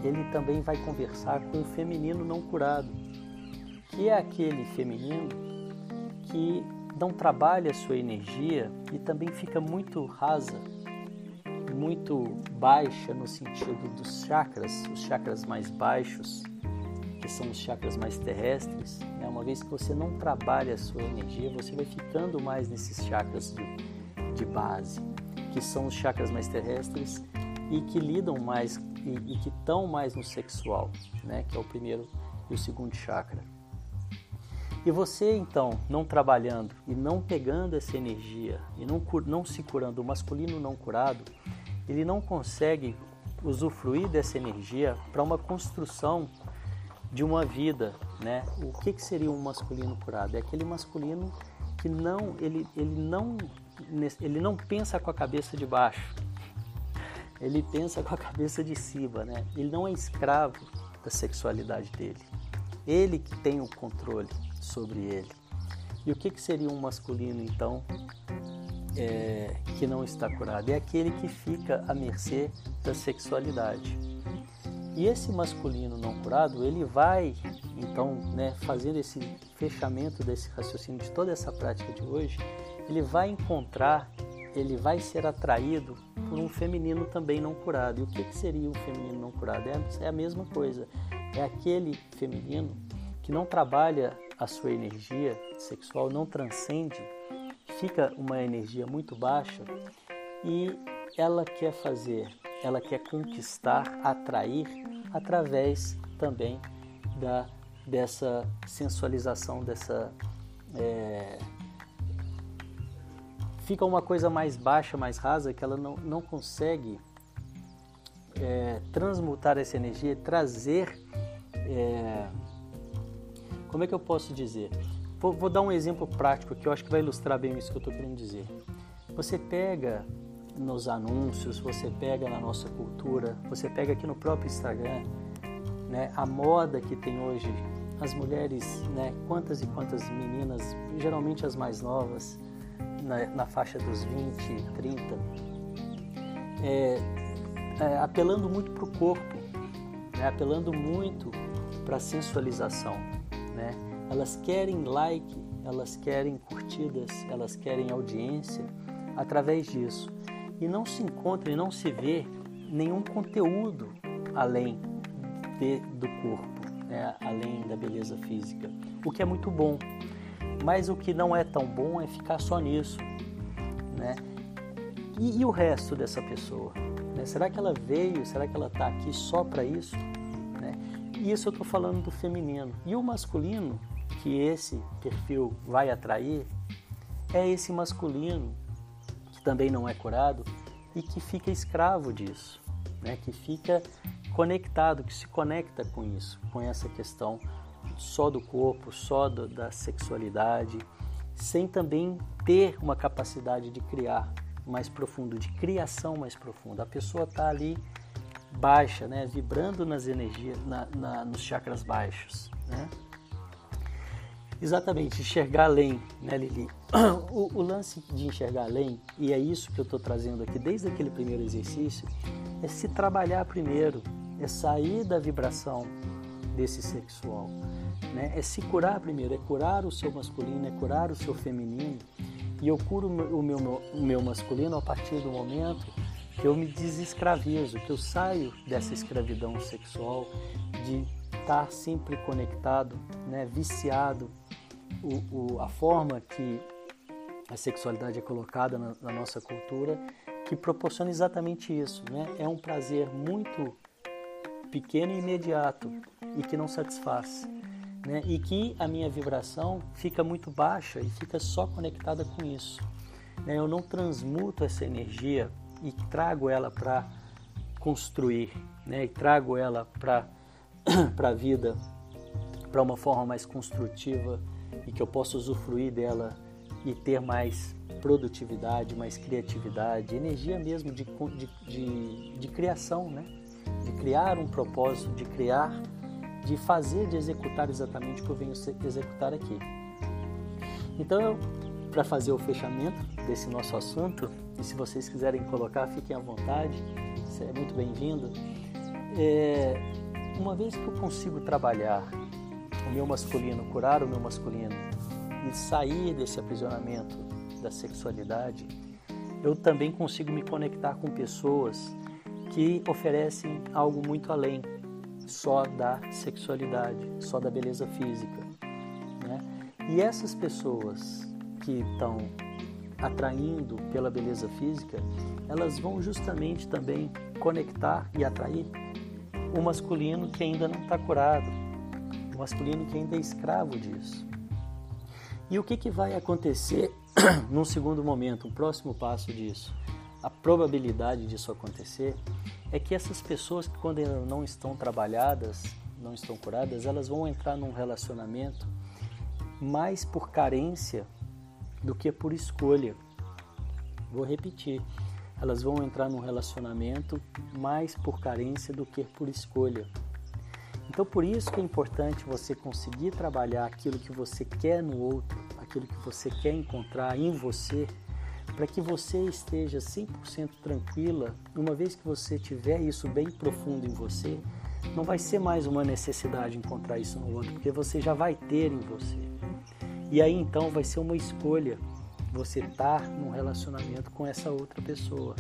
Speaker 1: ele também vai conversar com o feminino não curado, que é aquele feminino que não trabalha a sua energia e também fica muito rasa, muito baixa no sentido dos chakras, os chakras mais baixos, que são os chakras mais terrestres. Né? Uma vez que você não trabalha a sua energia, você vai ficando mais nesses chakras de, de base, que são os chakras mais terrestres e que lidam mais e, e que estão mais no sexual, né? que é o primeiro e o segundo chakra. E você então, não trabalhando e não pegando essa energia e não, não se curando, o masculino não curado, ele não consegue usufruir dessa energia para uma construção de uma vida, né? O que, que seria um masculino curado? É aquele masculino que não, ele, ele não, ele não pensa com a cabeça de baixo, ele pensa com a cabeça de cima, né? Ele não é escravo da sexualidade dele. Ele que tem o controle sobre ele. E o que, que seria um masculino, então, é, que não está curado? É aquele que fica à mercê da sexualidade. E esse masculino não curado, ele vai, então, né, fazendo esse fechamento desse raciocínio de toda essa prática de hoje, ele vai encontrar, ele vai ser atraído por um feminino também não curado. E o que, que seria um feminino não curado? É, é a mesma coisa. É aquele feminino que não trabalha a sua energia sexual, não transcende, fica uma energia muito baixa e ela quer fazer, ela quer conquistar, atrair através também da dessa sensualização, dessa é, fica uma coisa mais baixa, mais rasa, que ela não, não consegue é, transmutar essa energia, trazer. É, como é que eu posso dizer? Vou, vou, dar um exemplo prático que eu acho que vai ilustrar bem isso que eu estou querendo dizer. Você pega nos anúncios, você pega na nossa cultura, você pega aqui no próprio Instagram, né, a moda que tem hoje, as mulheres, né, quantas e quantas meninas, geralmente as mais novas, na, na faixa dos 20, 30, é, é, apelando muito para o corpo, né? apelando muito para a sensualização. Né? Elas querem like elas querem curtidas, elas querem audiência através disso. E não se encontra e não se vê nenhum conteúdo além de, do corpo, né? além da beleza física, o que é muito bom. Mas o que não é tão bom é ficar só nisso. Né? E, e o resto dessa pessoa? Né? Será que ela veio? Será que ela está aqui só para isso? Né? E isso eu estou falando do feminino. E o masculino, que esse perfil vai atrair, é esse masculino também não é curado e que fica escravo disso, né? que fica conectado, que se conecta com isso, com essa questão só do corpo, só do, da sexualidade, sem também ter uma capacidade de criar mais profundo, de criação mais profunda. A pessoa está ali baixa, né, vibrando nas energias, na, na, nos chakras baixos, né? Exatamente, enxergar além, né, Lili? O, o, lance de enxergar além, e é isso que eu estou trazendo aqui desde aquele primeiro exercício, é se trabalhar primeiro, é sair da vibração desse sexual, né? É se curar primeiro, é curar o seu masculino, é curar o seu feminino. E eu curo o meu, o meu masculino a partir do momento que eu me desescravizo, que eu saio dessa escravidão sexual, de estar sempre conectado, né, viciado. O, o, a forma que a sexualidade é colocada na, na, nossa cultura, que proporciona exatamente isso. Né? É um prazer muito pequeno e imediato e que não satisfaz né? e que a minha vibração fica muito baixa e fica só conectada com isso. Né? Eu não transmuto essa energia e trago ela para construir, né? e trago ela para a vida, para uma forma mais construtiva e que eu possa usufruir dela e ter mais produtividade, mais criatividade, energia mesmo de, de, de, de criação, né? de criar um propósito, de criar de fazer, de executar exatamente o que eu venho executar aqui. Então, para fazer o fechamento desse nosso assunto, e se vocês quiserem colocar, fiquem à vontade, é muito bem-vindo. É, uma vez que eu consigo trabalhar o meu masculino, curar o meu masculino e sair desse aprisionamento da sexualidade, eu também consigo me conectar com pessoas que oferecem algo muito além, só da sexualidade, só da beleza física. Né? E essas pessoas que estão atraindo pela beleza física, elas vão justamente também conectar e atrair o masculino que ainda não está curado, o masculino que ainda é escravo disso. E o que, que vai acontecer num segundo momento, um próximo passo disso? A probabilidade disso acontecer é que essas pessoas que quando não estão trabalhadas, não estão curadas, elas vão entrar num relacionamento mais por carência do que por escolha. Vou repetir. Elas vão entrar num relacionamento mais por carência do que por escolha. Então, por isso que é importante você conseguir trabalhar aquilo que você quer no outro, aquilo que você quer encontrar em você para que você esteja 100% tranquila, uma vez que você tiver isso bem profundo em você, não vai ser mais uma necessidade encontrar isso no outro, porque você já vai ter em você. E aí então vai ser uma escolha você estar num relacionamento com essa outra pessoa.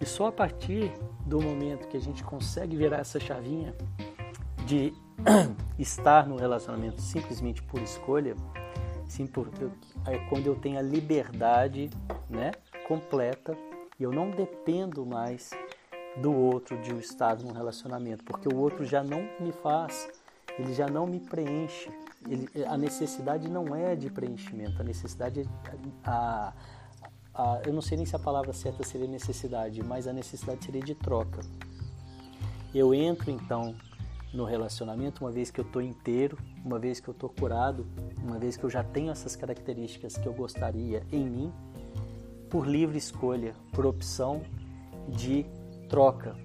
Speaker 1: E só a partir do momento que a gente consegue virar essa chavinha de estar no relacionamento simplesmente por escolha, sim, por, é quando eu tenho a liberdade né, completa e eu não dependo mais do outro de um estar num relacionamento, porque o outro já não me faz, ele já não me preenche. Ele, a necessidade não é de preenchimento, a necessidade é a, a, eu não sei nem se a palavra certa seria necessidade, mas a necessidade seria de troca. Eu entro então no relacionamento uma vez que eu estou inteiro, uma vez que eu estou curado, uma vez que eu já tenho essas características que eu gostaria em mim, por livre escolha, por opção de troca,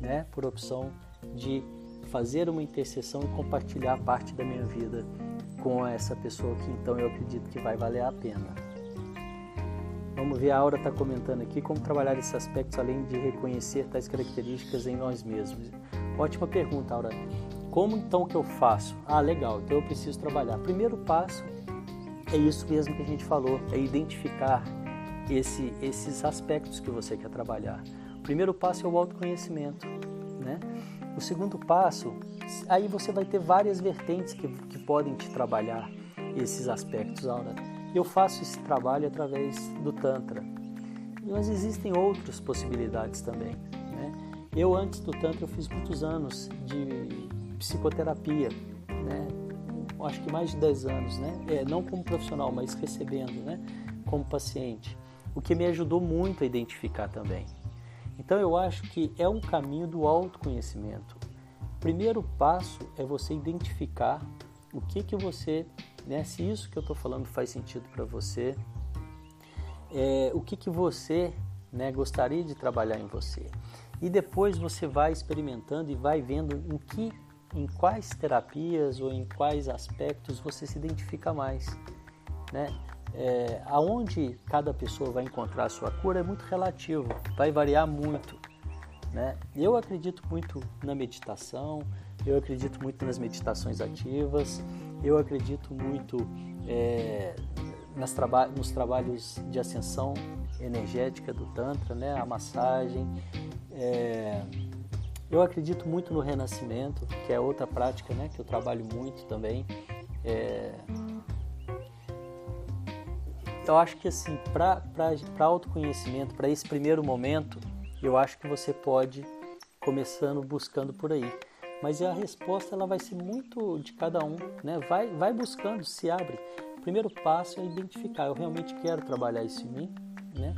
Speaker 1: né? por opção de fazer uma intercessão e compartilhar parte da minha vida com essa pessoa que então eu acredito que vai valer a pena. Vamos ver, a Aura está comentando aqui como trabalhar esses aspectos além de reconhecer tais características em nós mesmos. Ótima pergunta, Aura. Como então que eu faço? Ah, legal, então eu preciso trabalhar. Primeiro passo é isso mesmo que a gente falou, é identificar esse, esses aspectos que você quer trabalhar. O primeiro passo é o autoconhecimento, né? O segundo passo, aí você vai ter várias vertentes que, que podem te trabalhar esses aspectos, Aura. Eu faço esse trabalho através do Tantra, mas existem outras possibilidades também. Eu, antes do Tantra, eu fiz muitos anos de psicoterapia, né? acho que mais de 10 anos, né? É, não como profissional, mas recebendo, né? como paciente, o que me ajudou muito a identificar também. Então eu acho que é um caminho do autoconhecimento. O primeiro passo é você identificar o que que você, né, se isso que eu estou falando faz sentido para você, é, o que que você né, gostaria de trabalhar em você. E depois você vai experimentando e vai vendo em que, em quais terapias ou em quais aspectos você se identifica mais, né? é, aonde cada pessoa vai encontrar a sua cura é muito relativo, vai variar muito. Né? Eu acredito muito na meditação, eu acredito muito nas meditações ativas, eu acredito muito é, nas traba nos trabalhos de ascensão energética do Tantra, né? a massagem. É, eu acredito muito no renascimento, que é outra prática né? que eu trabalho muito também. É, eu acho que assim, para autoconhecimento, para esse primeiro momento, eu acho que você pode começando buscando por aí. Mas a resposta ela vai ser muito de cada um, né? Vai, vai buscando, se abre. O primeiro passo é identificar, eu realmente quero trabalhar isso em mim, né?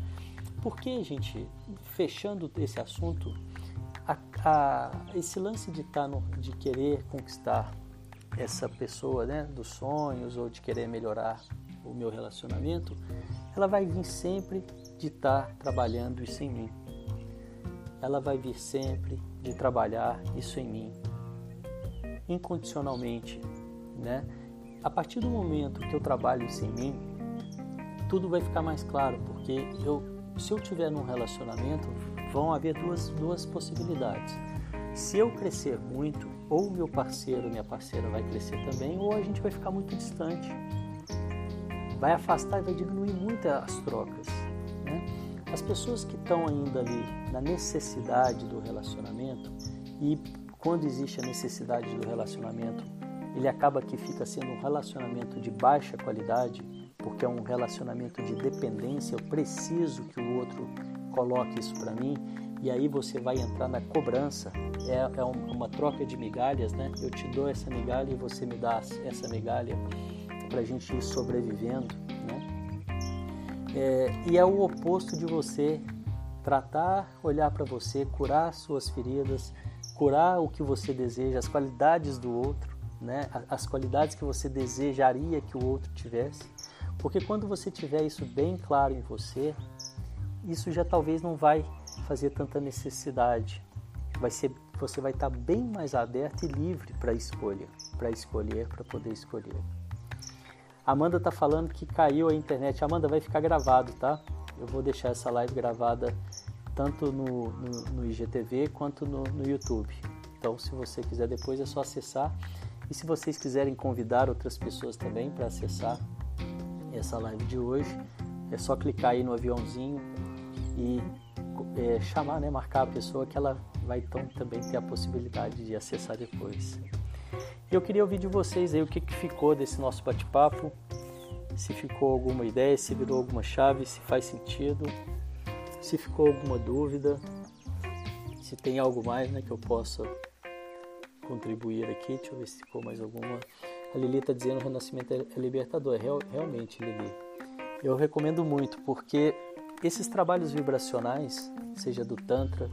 Speaker 1: Porque, gente, fechando esse assunto, a, a, esse lance de tá de querer conquistar essa pessoa, né, dos sonhos ou de querer melhorar o meu relacionamento, ela vai vir sempre de estar tá trabalhando isso em mim. Ela vai vir sempre de trabalhar isso em mim, incondicionalmente, né? A partir do momento que eu trabalho isso em mim, tudo vai ficar mais claro, porque eu, se eu tiver num relacionamento, vão haver duas, duas possibilidades. Se eu crescer muito, ou meu parceiro, minha parceira vai crescer também, ou a gente vai ficar muito distante vai afastar e vai diminuir muito as trocas. Né? As pessoas que estão ainda ali na necessidade do relacionamento e quando existe a necessidade do relacionamento, ele acaba que fica sendo um relacionamento de baixa qualidade, porque é um relacionamento de dependência, eu preciso que o outro coloque isso para mim, e aí você vai entrar na cobrança, é, é uma troca de migalhas, né? Eu te dou essa migalha e você me dá essa migalha para a gente ir sobrevivendo, né? É, e é o oposto de você tratar, olhar para você, curar suas feridas, curar o que você deseja, as qualidades do outro, né? As qualidades que você desejaria que o outro tivesse, porque quando você tiver isso bem claro em você, isso já talvez não vai fazer tanta necessidade. Vai ser, você vai estar bem mais aberto e livre para escolha, para escolher, para poder escolher. Amanda tá falando que caiu a internet. Amanda, vai ficar gravado, tá? Eu vou deixar essa live gravada tanto no, no, no IGTV quanto no, no YouTube. Então, se você quiser depois, é só acessar. E se vocês quiserem convidar outras pessoas também para acessar essa live de hoje, é só clicar aí no aviãozinho e é, chamar, né, marcar a pessoa que ela vai então também ter a possibilidade de acessar depois. Eu queria ouvir de vocês aí o que, que ficou desse nosso bate-papo, se ficou alguma ideia, se virou alguma chave, se faz sentido, se ficou alguma dúvida, se tem algo mais né, que eu possa contribuir aqui. Deixa eu ver se ficou mais alguma. A Lili está dizendo que o renascimento é libertador. Real, realmente, Lili. Eu recomendo muito, porque esses trabalhos vibracionais, seja do Tantra,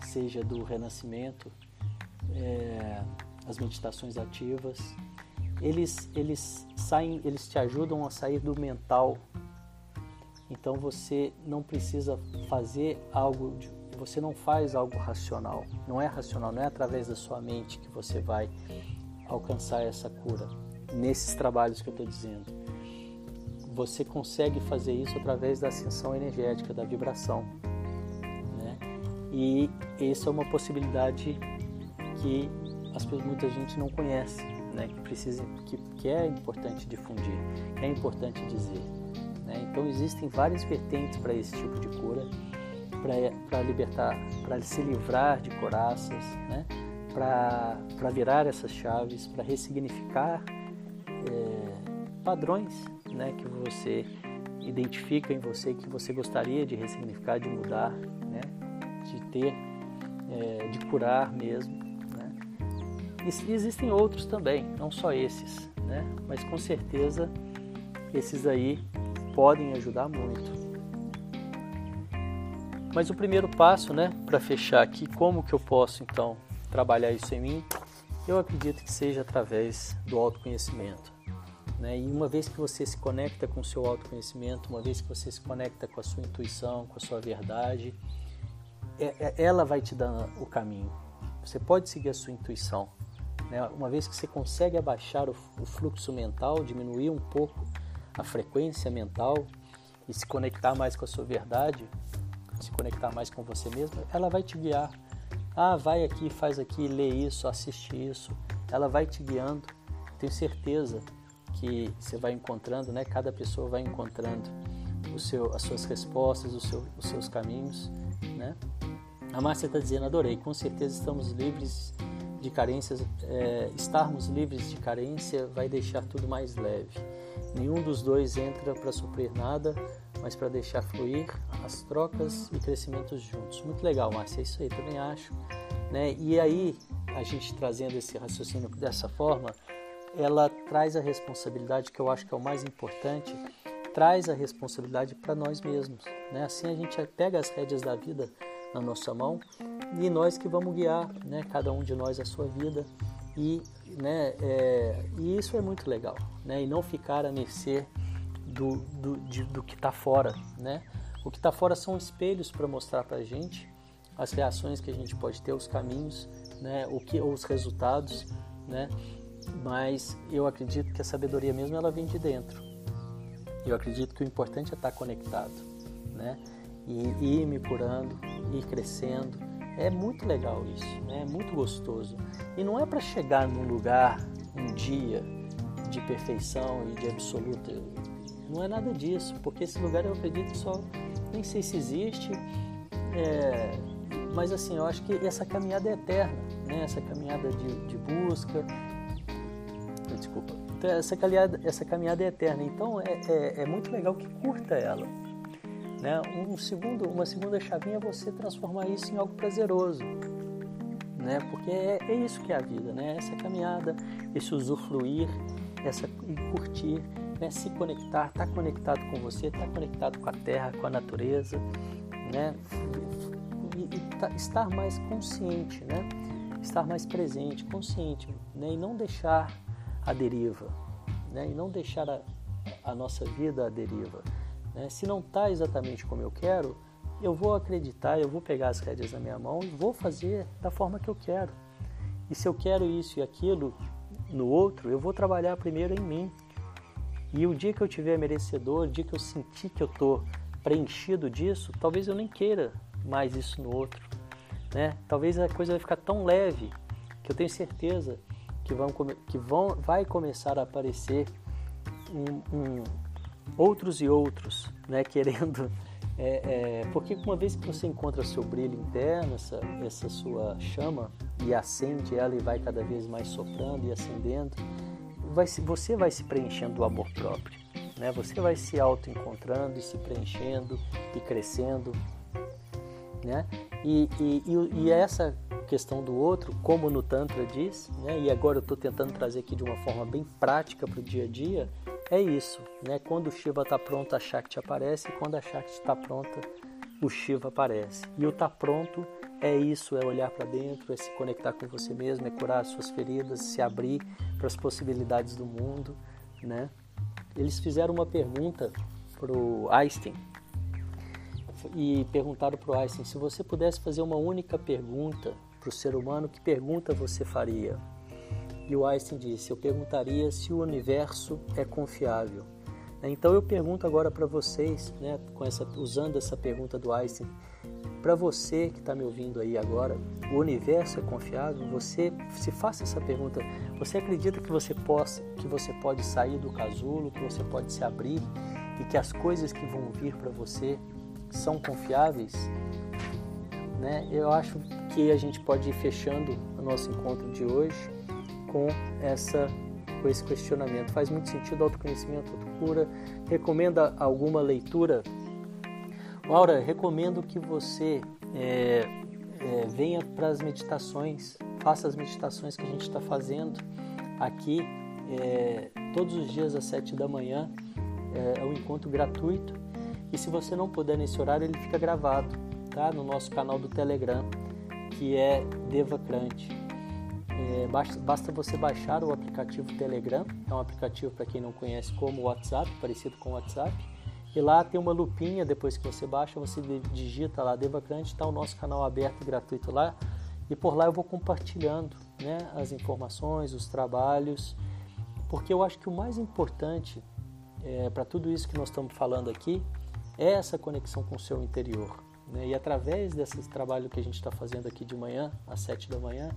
Speaker 1: seja do renascimento, é, as meditações ativas, eles, eles saem, eles te ajudam a sair do mental. Então você não precisa fazer algo, de, você não faz algo racional. Não é racional, não é através da sua mente que você vai alcançar essa cura. Nesses trabalhos que eu estou dizendo, você consegue fazer isso através da ascensão energética, da vibração. Né? E isso é uma possibilidade que as, muita gente não conhece, né, que, precisa, que, que é importante difundir, que é importante dizer. Né? Então existem várias vertentes para esse tipo de cura, para libertar, para se livrar de coraças, né? Para virar essas chaves, para ressignificar é, padrões né, que você identifica em você, que você gostaria de ressignificar, de mudar, né, de ter, é, de curar mesmo. Né. E existem outros também, não só esses, né, mas com certeza esses aí podem ajudar muito. Mas o primeiro passo, né, para fechar aqui, como que eu posso então trabalhar isso em mim, eu acredito que seja através do autoconhecimento. Né? E uma vez que você se conecta com o seu autoconhecimento, uma vez que você se conecta com a sua intuição, com a sua verdade, é, é, ela vai te dar o caminho. Você pode seguir a sua intuição. Né? Uma vez que você consegue abaixar o, o fluxo mental, diminuir um pouco a frequência mental e se conectar mais com a sua verdade, se conectar mais com você mesmo, ela vai te guiar ah, vai aqui, faz aqui, lê isso, assiste isso. Ela vai te guiando. Tenho certeza que você vai encontrando, né? Cada pessoa vai encontrando o seu, as suas respostas, o seu, os seus caminhos, né? A Márcia está dizendo, adorei. Com certeza estamos livres de carências. É, estarmos livres de carência vai deixar tudo mais leve. Nenhum dos dois entra para suprir nada, mas para deixar fluir as trocas e crescimentos juntos. Muito legal, Márcia, é isso aí, também acho. Né? E aí, a gente trazendo esse raciocínio dessa forma, ela traz a responsabilidade, que eu acho que é o mais importante, traz a responsabilidade para nós mesmos. Né? Assim a gente pega as rédeas da vida na nossa mão e nós que vamos guiar, né? cada um de nós a sua vida. E, né, é, e isso é muito legal, né? e não ficar a mercê do, do, de, do que está fora. Né? O que está fora são espelhos para mostrar para a gente as reações que a gente pode ter, os caminhos, né? o que, os resultados. Né? Mas eu acredito que a sabedoria mesmo ela vem de dentro. Eu acredito que o importante é estar conectado. Né? E, e ir me curando, ir crescendo. É muito legal isso, né? é muito gostoso. E não é para chegar num lugar, um dia de perfeição e de absoluta não é nada disso, porque esse lugar eu acredito que só nem sei se existe, é, mas assim, eu acho que essa caminhada é eterna, né? essa caminhada de, de busca, desculpa, então, essa caminhada, essa caminhada é eterna, então é, é, é muito legal que curta ela. Né? Um segundo, uma segunda chavinha é você transformar isso em algo prazeroso, né? porque é, é isso que é a vida, né? essa caminhada, esse usufruir, essa, e curtir né, se conectar, estar tá conectado com você, estar tá conectado com a terra, com a natureza, né, e, e tá, estar mais consciente, né, estar mais presente, consciente, né, e não deixar a deriva, né, e não deixar a, a nossa vida à deriva. Né. Se não está exatamente como eu quero, eu vou acreditar, eu vou pegar as rédeas na minha mão e vou fazer da forma que eu quero. E se eu quero isso e aquilo no outro, eu vou trabalhar primeiro em mim, e o dia que eu tiver merecedor, o dia que eu sentir que eu estou preenchido disso, talvez eu nem queira mais isso no outro. Né? Talvez a coisa vai ficar tão leve que eu tenho certeza que, vão, que vão, vai começar a aparecer um, um, outros e outros, né? querendo. É, é, porque uma vez que você encontra seu brilho interno, essa, essa sua chama, e acende ela e vai cada vez mais soprando e acendendo, vai se, você vai se preenchendo do amor próprio. Né? Você vai se auto-encontrando e se preenchendo e crescendo. Né? E, e, e, e essa questão do outro, como no Tantra diz, né? e agora eu estou tentando trazer aqui de uma forma bem prática para o dia a dia, é isso. Né? Quando o Shiva está pronto, a Shakti aparece, e quando a Shakti está pronta, o Shiva aparece. E o está pronto é isso, é olhar para dentro, é se conectar com você mesmo, é curar as suas feridas, se abrir para as possibilidades do mundo, né? Eles fizeram uma pergunta para o Einstein e perguntaram para o Einstein se você pudesse fazer uma única pergunta para o ser humano, que pergunta você faria? E o Einstein disse: Eu perguntaria se o universo é confiável. Então eu pergunto agora para vocês, né, essa, usando essa pergunta do Einstein, para você que está me ouvindo aí agora, o universo é confiável? Você se faça essa pergunta. Você acredita que você possa, que você pode sair do casulo, que você pode se abrir e que as coisas que vão vir para você são confiáveis? Né? Eu acho que a gente pode ir fechando o nosso encontro de hoje com essa com esse questionamento. Faz muito sentido autoconhecimento, autocura. Recomenda alguma leitura? Laura, recomendo que você é, é, venha para as meditações, faça as meditações que a gente está fazendo aqui é, todos os dias às sete da manhã. É, é um encontro gratuito e se você não puder nesse horário, ele fica gravado tá? no nosso canal do Telegram, que é Devacrante. É, basta, basta, você baixar o aplicativo Telegram, é um aplicativo para quem não conhece como WhatsApp, parecido com o WhatsApp. E lá tem uma lupinha, depois que você baixa, você digita lá Devacrante, está o nosso canal aberto e gratuito lá. E por lá eu vou compartilhando né, as informações, os trabalhos, porque eu acho que o mais importante é, para tudo isso que nós estamos falando aqui é essa conexão com o seu interior. Né? E através desse trabalho que a gente está fazendo aqui de manhã, às sete da manhã,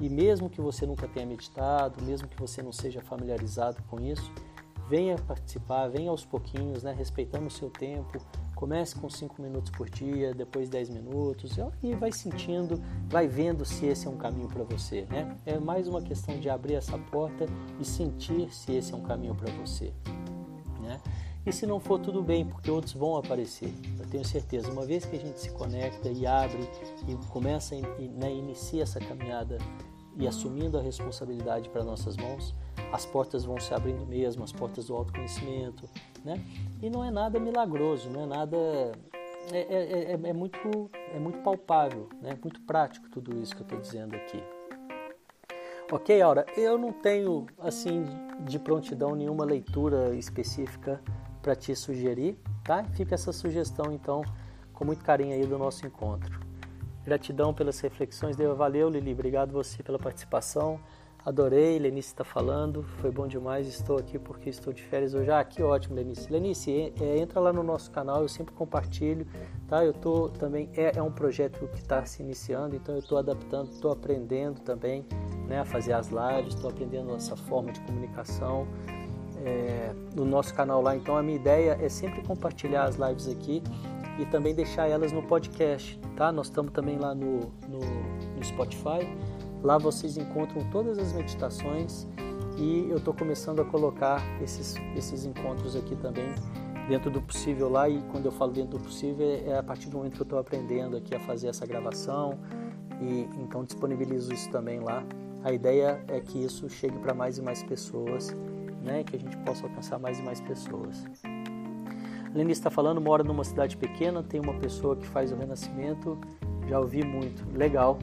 Speaker 1: e mesmo que você nunca tenha meditado, mesmo que você não seja familiarizado com isso, venha participar, venha aos pouquinhos, né, respeitando o seu tempo. Comece com 5 minutos por dia, depois 10 minutos e vai sentindo, vai vendo se esse é um caminho para você. Né? É mais uma questão de abrir essa porta e sentir se esse é um caminho para você. Né? E se não for, tudo bem, porque outros vão aparecer. Eu tenho certeza. Uma vez que a gente se conecta e abre e começa e né, inicia essa caminhada e assumindo a responsabilidade para nossas mãos, as portas vão se abrindo mesmo, as portas do autoconhecimento, né? E não é nada milagroso, não é nada é, é, é, é muito é muito palpável, né? Muito prático tudo isso que eu estou dizendo aqui. Ok, Aura, eu não tenho assim de prontidão nenhuma leitura específica para te sugerir, tá? Fica essa sugestão então com muito carinho aí do nosso encontro. Gratidão pelas reflexões, Deva. Valeu, Lili. Obrigado você pela participação. Adorei, Lenice está falando, foi bom demais. Estou aqui porque estou de férias hoje. Ah, que ótimo, Lenice. Lenice, é, entra lá no nosso canal, eu sempre compartilho, tá? Eu tô também, é, é um projeto que está se iniciando, então eu estou adaptando, estou aprendendo também né, a fazer as lives, estou aprendendo essa forma de comunicação é, no nosso canal lá. Então a minha ideia é sempre compartilhar as lives aqui e também deixar elas no podcast, tá? Nós estamos também lá no, no, no Spotify. Lá vocês encontram todas as meditações e eu estou começando a colocar esses, esses encontros aqui também dentro do possível lá e quando eu falo dentro do possível é, é a partir do momento que eu estou aprendendo aqui a fazer essa gravação e então disponibilizo isso também lá. A ideia é que isso chegue para mais e mais pessoas, né? Que a gente possa alcançar mais e mais pessoas. Leni está falando, mora numa cidade pequena, tem uma pessoa que faz o renascimento, já ouvi muito, legal.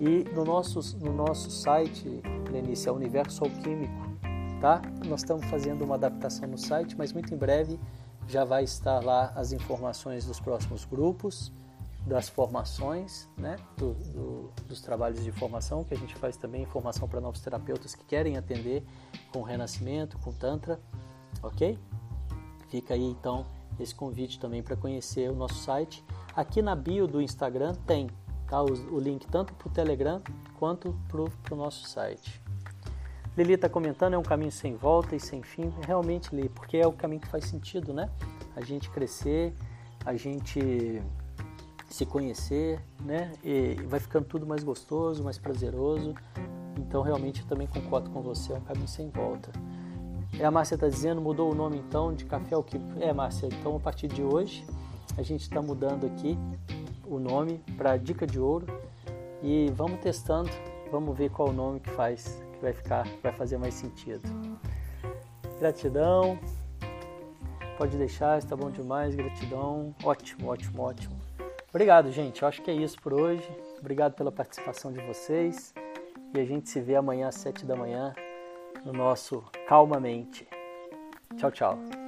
Speaker 1: E no nosso, no nosso site, Lenice, é Universo Alquímico, tá? Nós estamos fazendo uma adaptação no site, mas muito em breve já vai estar lá as informações dos próximos grupos, das formações, né? Do, do, dos trabalhos de formação, que a gente faz também formação para novos terapeutas que querem atender com renascimento, com Tantra, ok? Fica aí então esse convite também para conhecer o nosso site. Aqui na bio do Instagram tem o, link tanto para o Telegram quanto para o nosso site. Lili está comentando, é um caminho sem volta e sem fim. Realmente, Lili, porque é o caminho que faz sentido, né? A gente crescer, a gente se conhecer, né? E vai ficando tudo mais gostoso, mais prazeroso. Então, realmente, eu também concordo com você, é um caminho sem volta. É, a Márcia está dizendo, mudou o nome então de Café Alquímico. É, Márcia, então a partir de hoje a gente está mudando aqui o nome para Dica de Ouro e vamos testando, vamos ver qual o nome que faz, que vai ficar, vai fazer mais sentido. Gratidão. Pode deixar, está bom demais, gratidão. Ótimo, ótimo, ótimo. Obrigado, gente. Eu acho que é isso por hoje. Obrigado pela participação de vocês. E a gente se vê amanhã às sete da manhã no nosso Calmamente. Tchau, tchau.